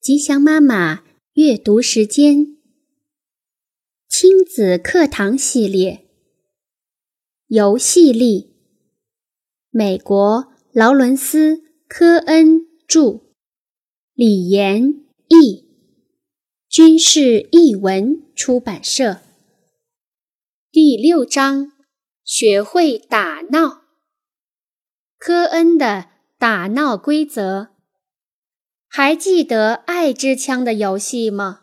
吉祥妈妈阅读时间，亲子课堂系列，游戏力。美国劳伦斯·科恩著，李延译，军事译文出版社。第六章，学会打闹。科恩的打闹规则。还记得爱之枪的游戏吗？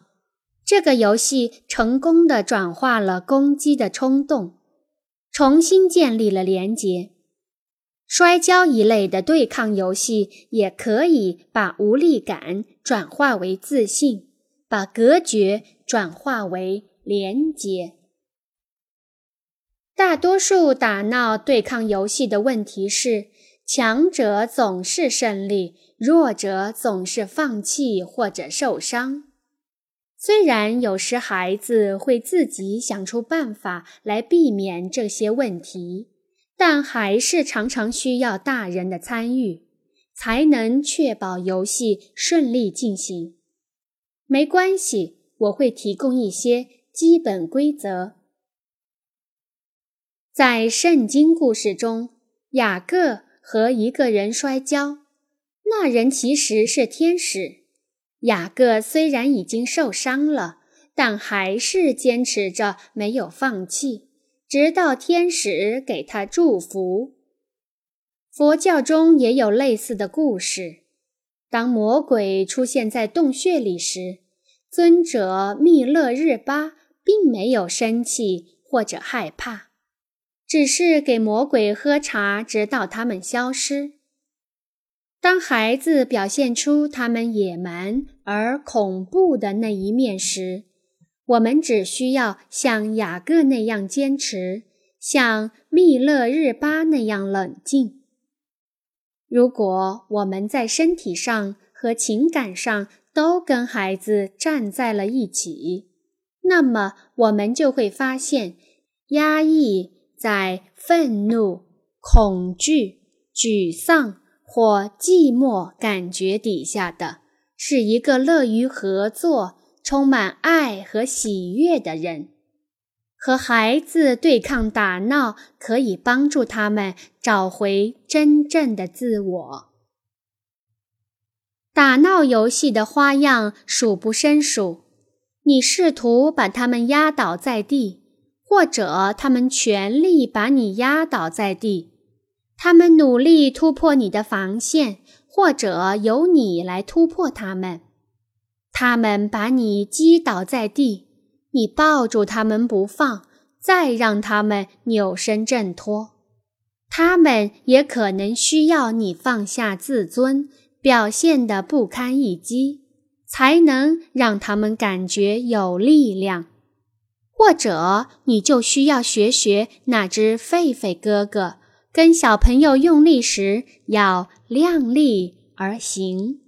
这个游戏成功的转化了攻击的冲动，重新建立了连结。摔跤一类的对抗游戏也可以把无力感转化为自信，把隔绝转化为连结。大多数打闹对抗游戏的问题是，强者总是胜利。弱者总是放弃或者受伤。虽然有时孩子会自己想出办法来避免这些问题，但还是常常需要大人的参与，才能确保游戏顺利进行。没关系，我会提供一些基本规则。在圣经故事中，雅各和一个人摔跤。那人其实是天使。雅各虽然已经受伤了，但还是坚持着没有放弃，直到天使给他祝福。佛教中也有类似的故事。当魔鬼出现在洞穴里时，尊者密勒日巴并没有生气或者害怕，只是给魔鬼喝茶，直到他们消失。当孩子表现出他们野蛮而恐怖的那一面时，我们只需要像雅各那样坚持，像密勒日巴那样冷静。如果我们在身体上和情感上都跟孩子站在了一起，那么我们就会发现，压抑在愤怒、恐惧、沮丧。或寂寞感觉底下的是一个乐于合作、充满爱和喜悦的人。和孩子对抗打闹，可以帮助他们找回真正的自我。打闹游戏的花样数不胜数，你试图把他们压倒在地，或者他们全力把你压倒在地。他们努力突破你的防线，或者由你来突破他们。他们把你击倒在地，你抱住他们不放，再让他们扭身挣脱。他们也可能需要你放下自尊，表现得不堪一击，才能让他们感觉有力量。或者，你就需要学学那只狒狒哥哥。跟小朋友用力时要量力而行，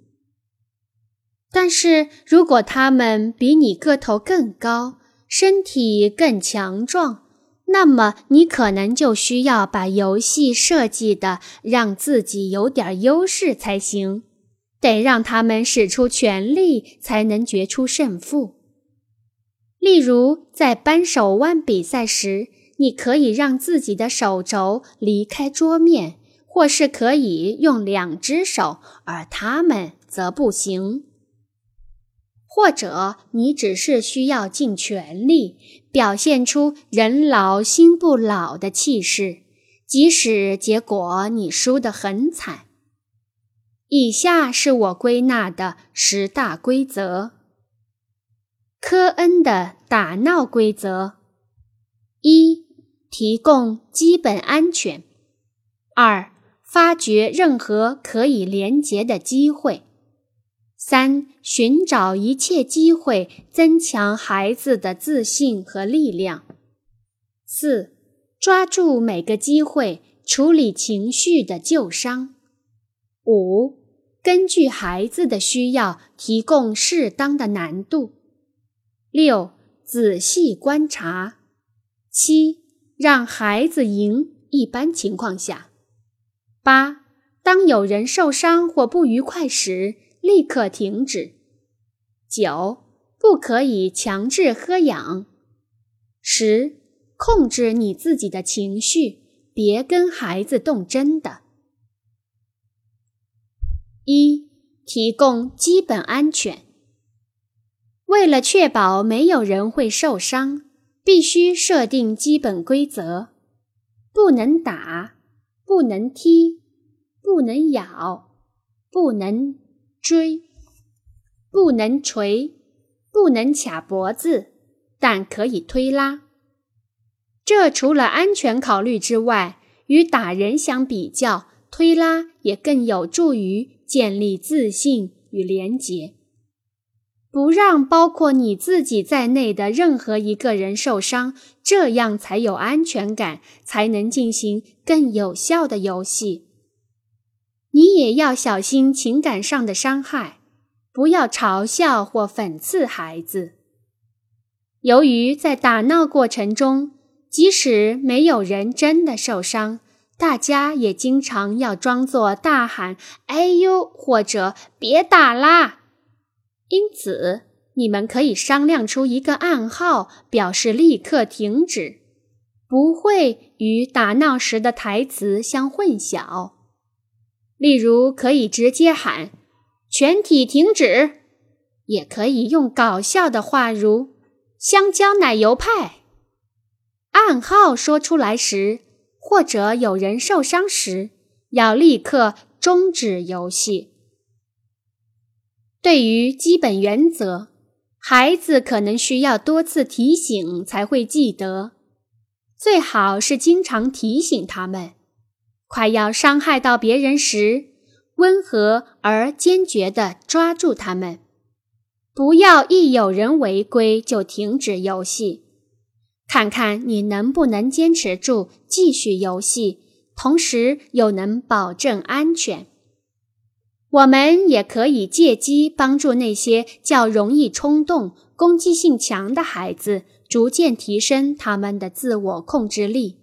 但是如果他们比你个头更高，身体更强壮，那么你可能就需要把游戏设计的让自己有点优势才行，得让他们使出全力才能决出胜负。例如，在扳手腕比赛时。你可以让自己的手肘离开桌面，或是可以用两只手，而他们则不行。或者你只是需要尽全力表现出人老心不老的气势，即使结果你输得很惨。以下是我归纳的十大规则：科恩的打闹规则一。提供基本安全。二、发掘任何可以连结的机会。三、寻找一切机会，增强孩子的自信和力量。四、抓住每个机会，处理情绪的旧伤。五、根据孩子的需要，提供适当的难度。六、仔细观察。七。让孩子赢，一般情况下。八，当有人受伤或不愉快时，立刻停止。九，不可以强制喝氧。十，控制你自己的情绪，别跟孩子动真的。一，提供基本安全。为了确保没有人会受伤，必须设定基本规则：不能打，不能踢，不能咬，不能追，不能捶，不能卡脖子，但可以推拉。这除了安全考虑之外，与打人相比较，推拉也更有助于建立自信与廉洁。不让包括你自己在内的任何一个人受伤，这样才有安全感，才能进行更有效的游戏。你也要小心情感上的伤害，不要嘲笑或讽刺孩子。由于在打闹过程中，即使没有人真的受伤，大家也经常要装作大喊“哎呦”或者“别打啦”。因此，你们可以商量出一个暗号，表示立刻停止，不会与打闹时的台词相混淆。例如，可以直接喊“全体停止”，也可以用搞笑的话如“香蕉奶油派”。暗号说出来时，或者有人受伤时，要立刻终止游戏。对于基本原则，孩子可能需要多次提醒才会记得。最好是经常提醒他们，快要伤害到别人时，温和而坚决地抓住他们，不要一有人违规就停止游戏。看看你能不能坚持住，继续游戏，同时又能保证安全。我们也可以借机帮助那些较容易冲动、攻击性强的孩子，逐渐提升他们的自我控制力。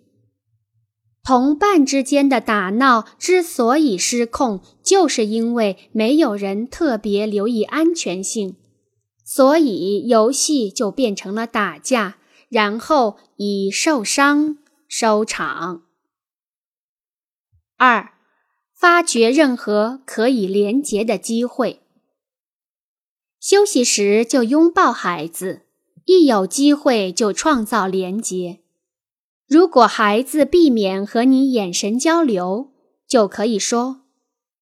同伴之间的打闹之所以失控，就是因为没有人特别留意安全性，所以游戏就变成了打架，然后以受伤收场。二。发掘任何可以连结的机会。休息时就拥抱孩子，一有机会就创造连结。如果孩子避免和你眼神交流，就可以说：“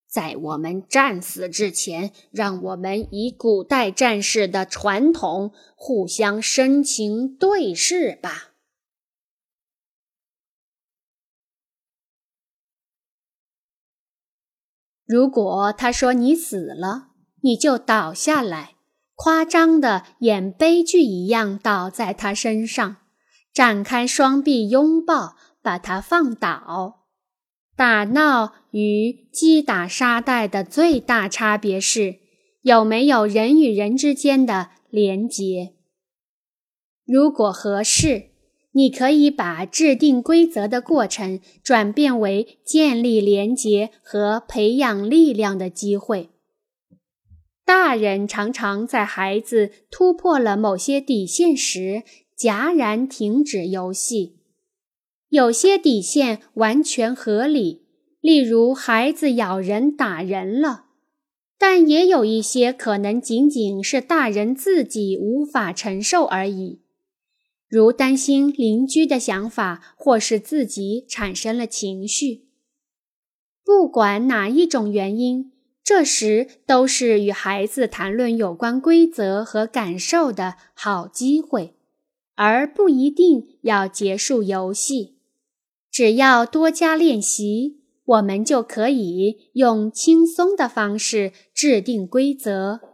在我们战死之前，让我们以古代战士的传统互相深情对视吧。”如果他说你死了，你就倒下来，夸张的演悲剧一样倒在他身上，展开双臂拥抱，把他放倒。打闹与击打沙袋的最大差别是有没有人与人之间的连结。如果合适。你可以把制定规则的过程转变为建立连结和培养力量的机会。大人常常在孩子突破了某些底线时戛然停止游戏。有些底线完全合理，例如孩子咬人、打人了；但也有一些可能仅仅是大人自己无法承受而已。如担心邻居的想法，或是自己产生了情绪。不管哪一种原因，这时都是与孩子谈论有关规则和感受的好机会，而不一定要结束游戏。只要多加练习，我们就可以用轻松的方式制定规则。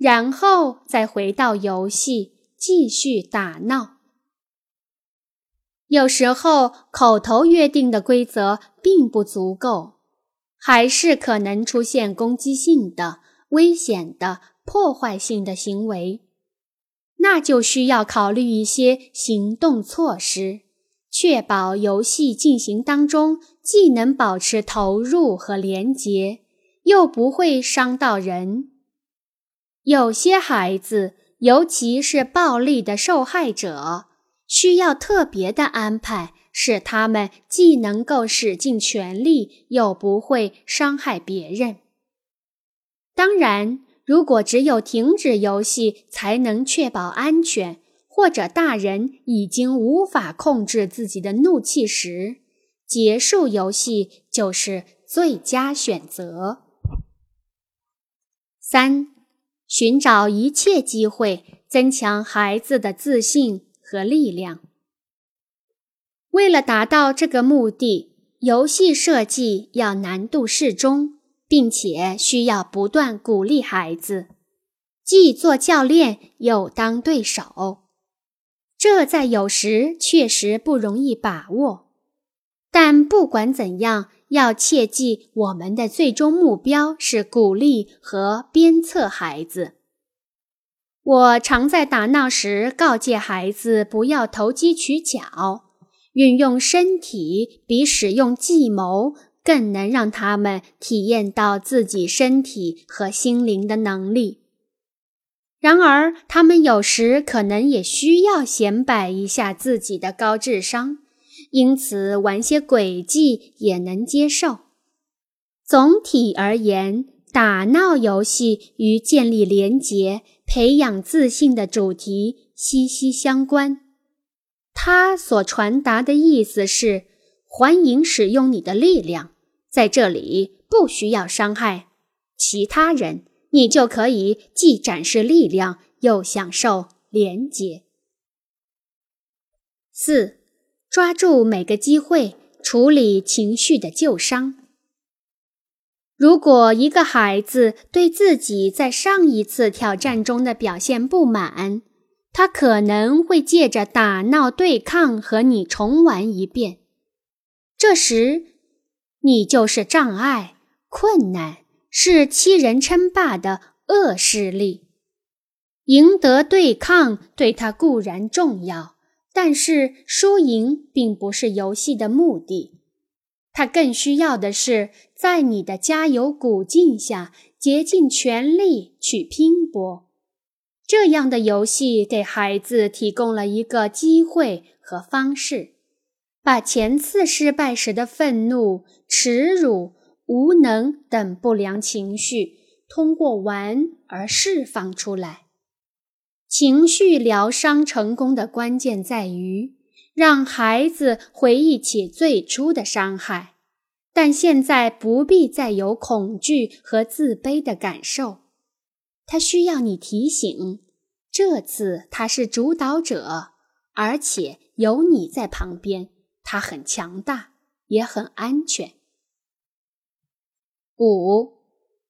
然后再回到游戏，继续打闹。有时候口头约定的规则并不足够，还是可能出现攻击性的、危险的、破坏性的行为，那就需要考虑一些行动措施，确保游戏进行当中既能保持投入和连结，又不会伤到人。有些孩子，尤其是暴力的受害者，需要特别的安排，使他们既能够使尽全力，又不会伤害别人。当然，如果只有停止游戏才能确保安全，或者大人已经无法控制自己的怒气时，结束游戏就是最佳选择。三，寻找一切机会增强孩子的自信和力量。为了达到这个目的，游戏设计要难度适中，并且需要不断鼓励孩子，既做教练又当对手。这在有时确实不容易把握，但不管怎样，要切记我们的最终目标是鼓励和鞭策孩子。我常在打闹时告诫孩子不要投机取巧，运用身体比使用计谋更能让他们体验到自己身体和心灵的能力。然而，他们有时可能也需要显摆一下自己的高智商，因此玩些诡计也能接受。总体而言，打闹游戏与建立连结、培养自信的主题息息相关。它所传达的意思是：欢迎使用你的力量，在这里不需要伤害其他人。你就可以既展示力量，又享受连结。四，抓住每个机会处理情绪的旧伤。如果一个孩子对自己在上一次挑战中的表现不满，他可能会借着打闹对抗和你重玩一遍。这时，你就是障碍、困难。是欺人称霸的恶势力，赢得对抗对他固然重要，但是输赢并不是游戏的目的。他更需要的是在你的加油鼓劲下，竭尽全力去拼搏。这样的游戏给孩子提供了一个机会和方式，把前次失败时的愤怒、耻辱。无能等不良情绪通过玩而释放出来。情绪疗伤成功的关键在于让孩子回忆起最初的伤害，但现在不必再有恐惧和自卑的感受。他需要你提醒，这次他是主导者，而且有你在旁边，他很强大，也很安全。五，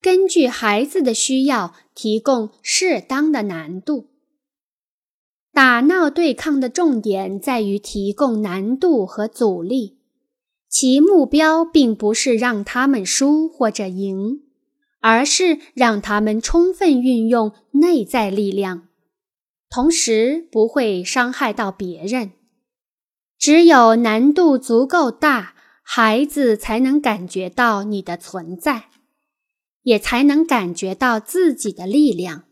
根据孩子的需要提供适当的难度。打闹对抗的重点在于提供难度和阻力，其目标并不是让他们输或者赢，而是让他们充分运用内在力量，同时不会伤害到别人。只有难度足够大。孩子才能感觉到你的存在，也才能感觉到自己的力量。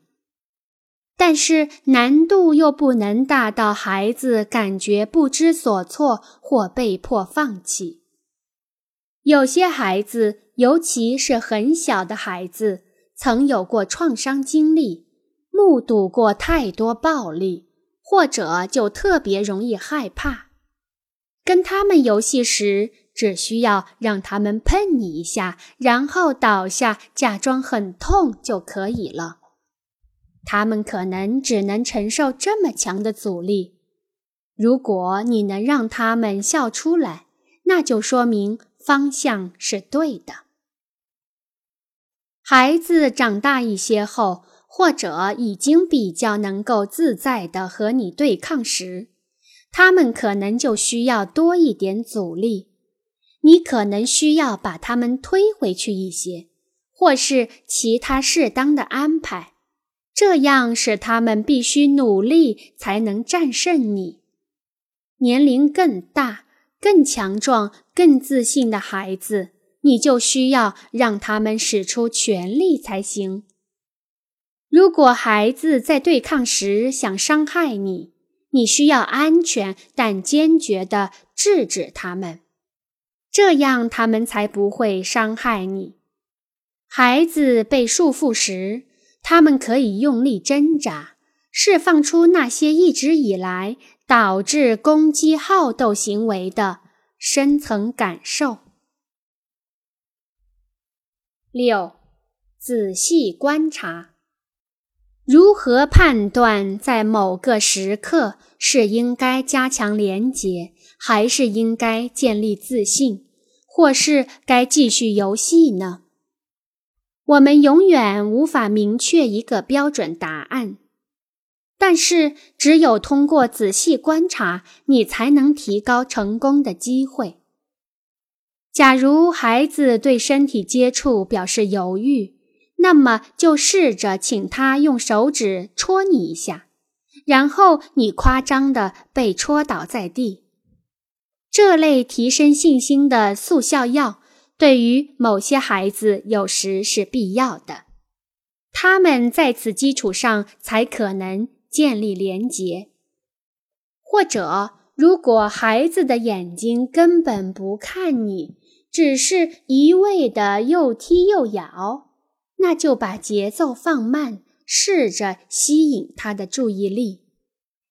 但是难度又不能大到孩子感觉不知所措或被迫放弃。有些孩子，尤其是很小的孩子，曾有过创伤经历，目睹过太多暴力，或者就特别容易害怕。跟他们游戏时。只需要让他们碰你一下，然后倒下，假装很痛就可以了。他们可能只能承受这么强的阻力。如果你能让他们笑出来，那就说明方向是对的。孩子长大一些后，或者已经比较能够自在的和你对抗时，他们可能就需要多一点阻力。你可能需要把他们推回去一些，或是其他适当的安排，这样使他们必须努力才能战胜你。年龄更大、更强壮、更自信的孩子，你就需要让他们使出全力才行。如果孩子在对抗时想伤害你，你需要安全但坚决地制止他们，这样他们才不会伤害你。孩子被束缚时，他们可以用力挣扎，释放出那些一直以来导致攻击好斗行为的深层感受。六，仔细观察。如何判断在某个时刻是应该加强连结，还是应该建立自信，或是该继续游戏呢？我们永远无法明确一个标准答案，但是只有通过仔细观察，你才能提高成功的机会。假如孩子对身体接触表示犹豫，那么就试着请他用手指戳你一下，然后你夸张地被戳倒在地。这类提升信心的速效药对于某些孩子有时是必要的，他们在此基础上才可能建立连结。或者，如果孩子的眼睛根本不看你，只是一味的又踢又咬。那就把节奏放慢，试着吸引他的注意力。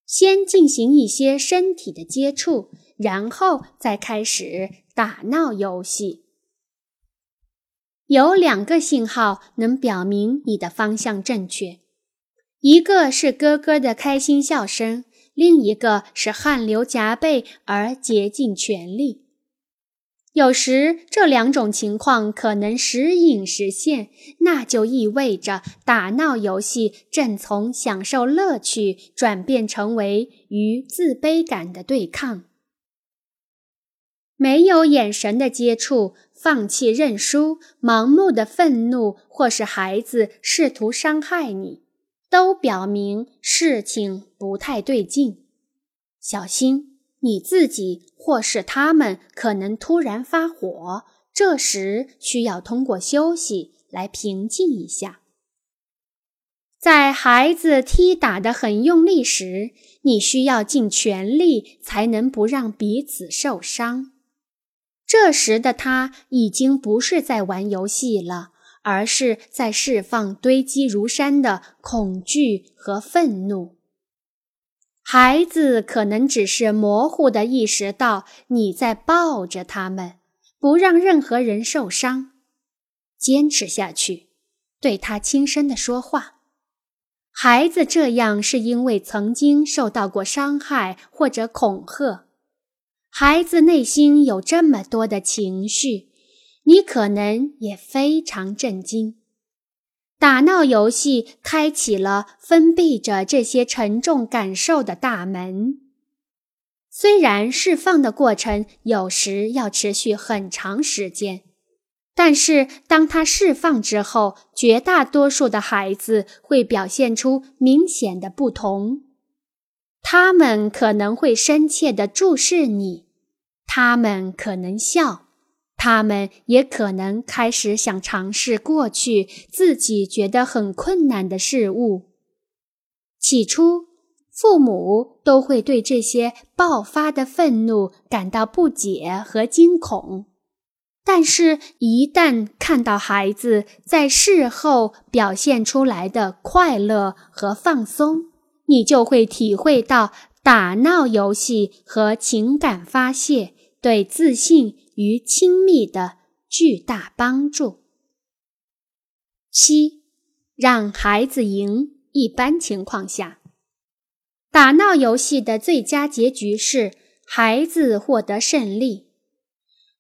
先进行一些身体的接触，然后再开始打闹游戏。有两个信号能表明你的方向正确，一个是咯咯的开心笑声，另一个是汗流浃背而竭尽全力。有时这两种情况可能时隐时现，那就意味着打闹游戏正从享受乐趣转变成为与自卑感的对抗。没有眼神的接触、放弃认输、盲目的愤怒，或是孩子试图伤害你，都表明事情不太对劲。小心。你自己或是他们可能突然发火，这时需要通过休息来平静一下。在孩子踢打得很用力时，你需要尽全力才能不让彼此受伤。这时的他已经不是在玩游戏了，而是在释放堆积如山的恐惧和愤怒。孩子可能只是模糊地意识到你在抱着他们，不让任何人受伤。坚持下去，对他轻声地说话。孩子这样是因为曾经受到过伤害或者恐吓。孩子内心有这么多的情绪，你可能也非常震惊。打闹游戏开启了封闭着这些沉重感受的大门。虽然释放的过程有时要持续很长时间，但是当他释放之后，绝大多数的孩子会表现出明显的不同。他们可能会深切地注视你，他们可能笑。他们也可能开始想尝试过去自己觉得很困难的事物。起初，父母都会对这些爆发的愤怒感到不解和惊恐，但是，一旦看到孩子在事后表现出来的快乐和放松，你就会体会到打闹游戏和情感发泄对自信。与亲密的巨大帮助。七，让孩子赢。一般情况下，打闹游戏的最佳结局是孩子获得胜利。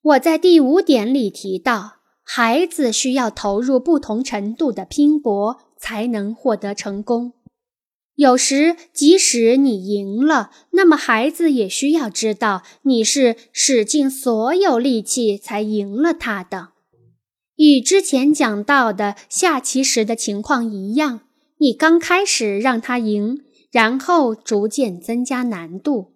我在第五点里提到，孩子需要投入不同程度的拼搏才能获得成功。有时，即使你赢了，那么孩子也需要知道你是使尽所有力气才赢了他的。与之前讲到的下棋时的情况一样，你刚开始让他赢，然后逐渐增加难度。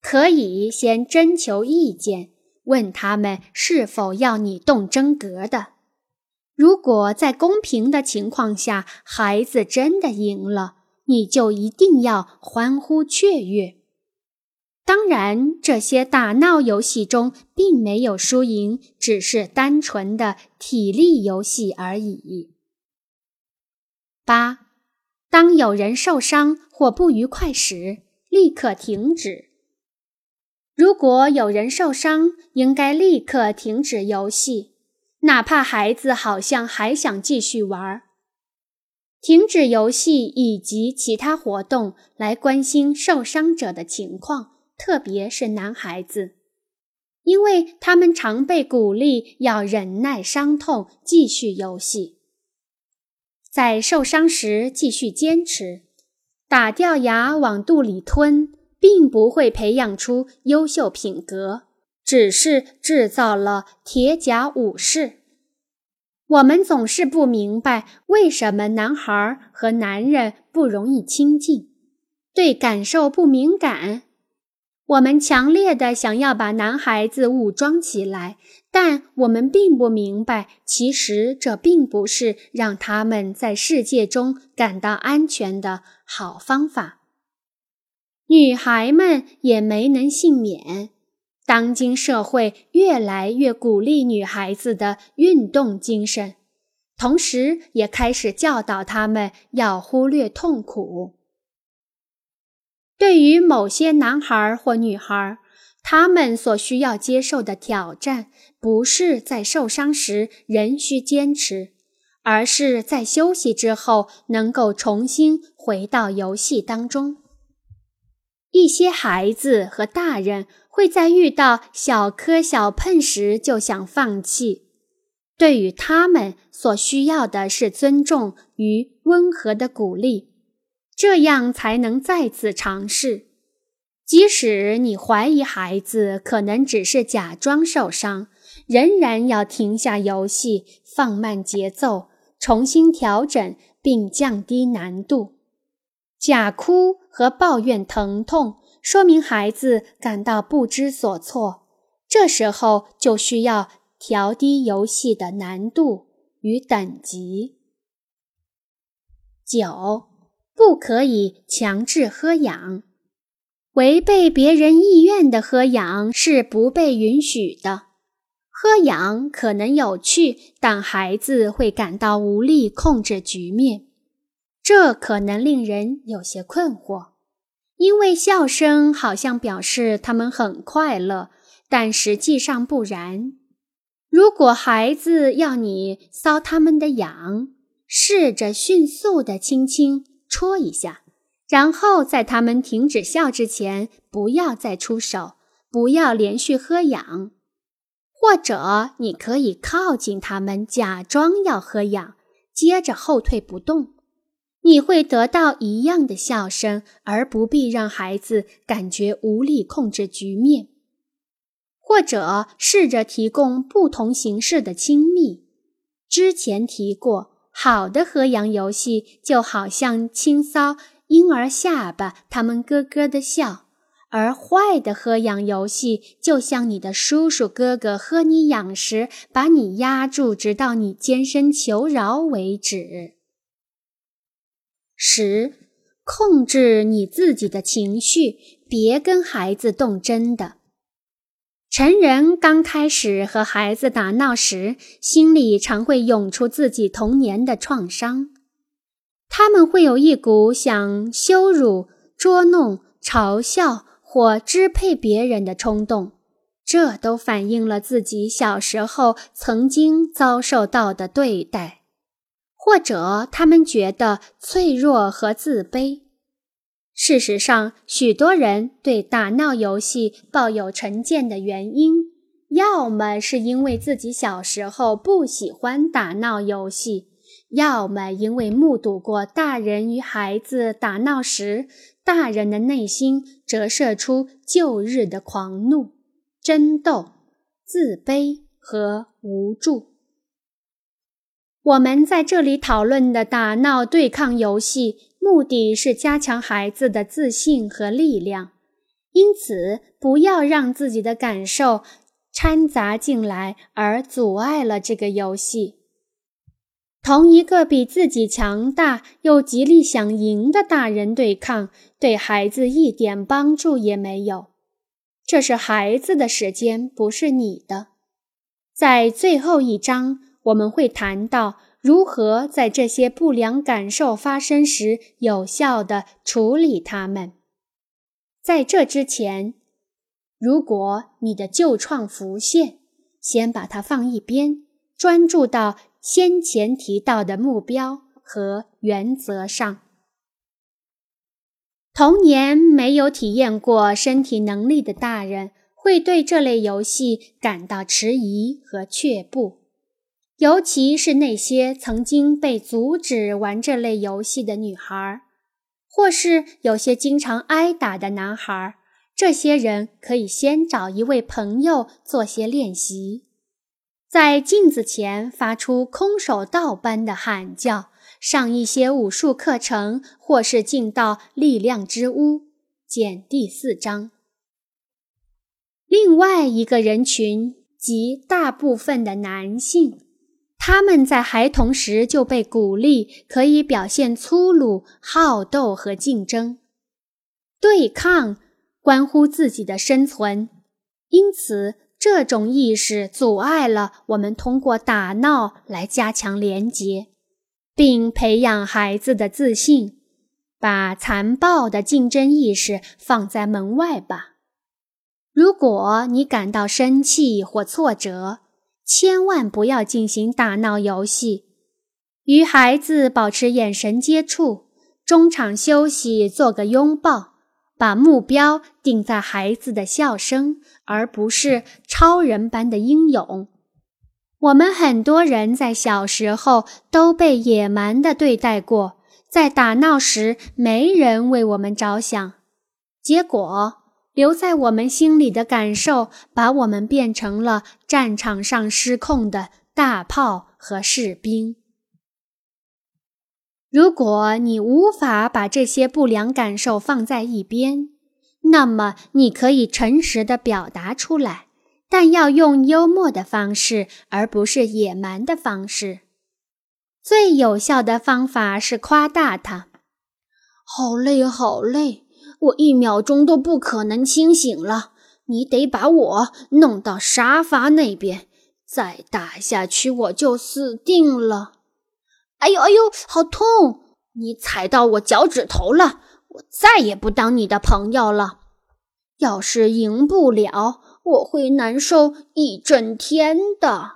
可以先征求意见，问他们是否要你动真格的。如果在公平的情况下，孩子真的赢了，你就一定要欢呼雀跃。当然，这些打闹游戏中并没有输赢，只是单纯的体力游戏而已。八，当有人受伤或不愉快时，立刻停止。如果有人受伤，应该立刻停止游戏。哪怕孩子好像还想继续玩儿，停止游戏以及其他活动来关心受伤者的情况，特别是男孩子，因为他们常被鼓励要忍耐伤痛，继续游戏。在受伤时继续坚持，打掉牙往肚里吞，并不会培养出优秀品格。只是制造了铁甲武士。我们总是不明白为什么男孩和男人不容易亲近，对感受不敏感。我们强烈的想要把男孩子武装起来，但我们并不明白，其实这并不是让他们在世界中感到安全的好方法。女孩们也没能幸免。当今社会越来越鼓励女孩子的运动精神，同时也开始教导她们要忽略痛苦。对于某些男孩或女孩，他们所需要接受的挑战，不是在受伤时仍需坚持，而是在休息之后能够重新回到游戏当中。一些孩子和大人。会在遇到小磕小碰时就想放弃。对于他们所需要的是尊重与温和的鼓励，这样才能再次尝试。即使你怀疑孩子可能只是假装受伤，仍然要停下游戏，放慢节奏，重新调整并降低难度。假哭和抱怨疼痛。说明孩子感到不知所措，这时候就需要调低游戏的难度与等级。九，不可以强制喝氧，违背别人意愿的喝氧是不被允许的。喝氧可能有趣，但孩子会感到无力控制局面，这可能令人有些困惑。因为笑声好像表示他们很快乐，但实际上不然。如果孩子要你搔他们的痒，试着迅速地轻轻戳一下，然后在他们停止笑之前，不要再出手，不要连续喝痒。或者你可以靠近他们，假装要喝痒，接着后退不动。你会得到一样的笑声，而不必让孩子感觉无力控制局面。或者试着提供不同形式的亲密。之前提过，好的喝氧游戏就好像轻搔婴儿下巴，他们咯咯的笑；而坏的喝氧游戏就像你的叔叔哥哥喝你痒时，把你压住，直到你尖声求饶为止。十，控制你自己的情绪，别跟孩子动真的。成人刚开始和孩子打闹时，心里常会涌出自己童年的创伤，他们会有一股想羞辱、捉弄、嘲笑或支配别人的冲动，这都反映了自己小时候曾经遭受到的对待。或者他们觉得脆弱和自卑。事实上，许多人对打闹游戏抱有成见的原因，要么是因为自己小时候不喜欢打闹游戏，要么因为目睹过大人与孩子打闹时，大人的内心折射出旧日的狂怒、争斗、自卑和无助。我们在这里讨论的打闹对抗游戏，目的是加强孩子的自信和力量。因此，不要让自己的感受掺杂进来，而阻碍了这个游戏。同一个比自己强大又极力想赢的大人对抗，对孩子一点帮助也没有。这是孩子的时间，不是你的。在最后一章，我们会谈到如何在这些不良感受发生时有效地处理它们。在这之前，如果你的旧创浮现，先把它放一边，专注到先前提到的目标和原则上。童年没有体验过身体能力的大人，会对这类游戏感到迟疑和却步，尤其是那些曾经被阻止玩这类游戏的女孩。或是有些经常挨打的男孩，这些人可以先找一位朋友做些练习，在镜子前发出空手道般的喊叫，上一些武术课程，或是进到力量之屋。见第四章。另外一个人群即大部分的男性。他们在孩童时就被鼓励可以表现粗鲁、好斗和竞争，对抗关乎自己的生存，因此这种意识阻碍了我们通过打闹来加强连结，并培养孩子的自信。把残暴的竞争意识放在门外吧。如果你感到生气或挫折，千万不要进行打闹游戏，与孩子保持眼神接触，中场休息做个拥抱，把目标定在孩子的笑声，而不是超人般的英勇。我们很多人在小时候都被野蛮的对待过，在打闹时没人为我们着想，结果。留在我们心里的感受，把我们变成了战场上失控的大炮和士兵。如果你无法把这些不良感受放在一边，那么你可以诚实的表达出来，但要用幽默的方式，而不是野蛮的方式。最有效的方法是夸大它。好累，好累。我一秒钟都不可能清醒了，你得把我弄到沙发那边，再打下去我就死定了。哎呦哎呦，好痛！你踩到我脚趾头了，我再也不当你的朋友了。要是赢不了，我会难受一整天的。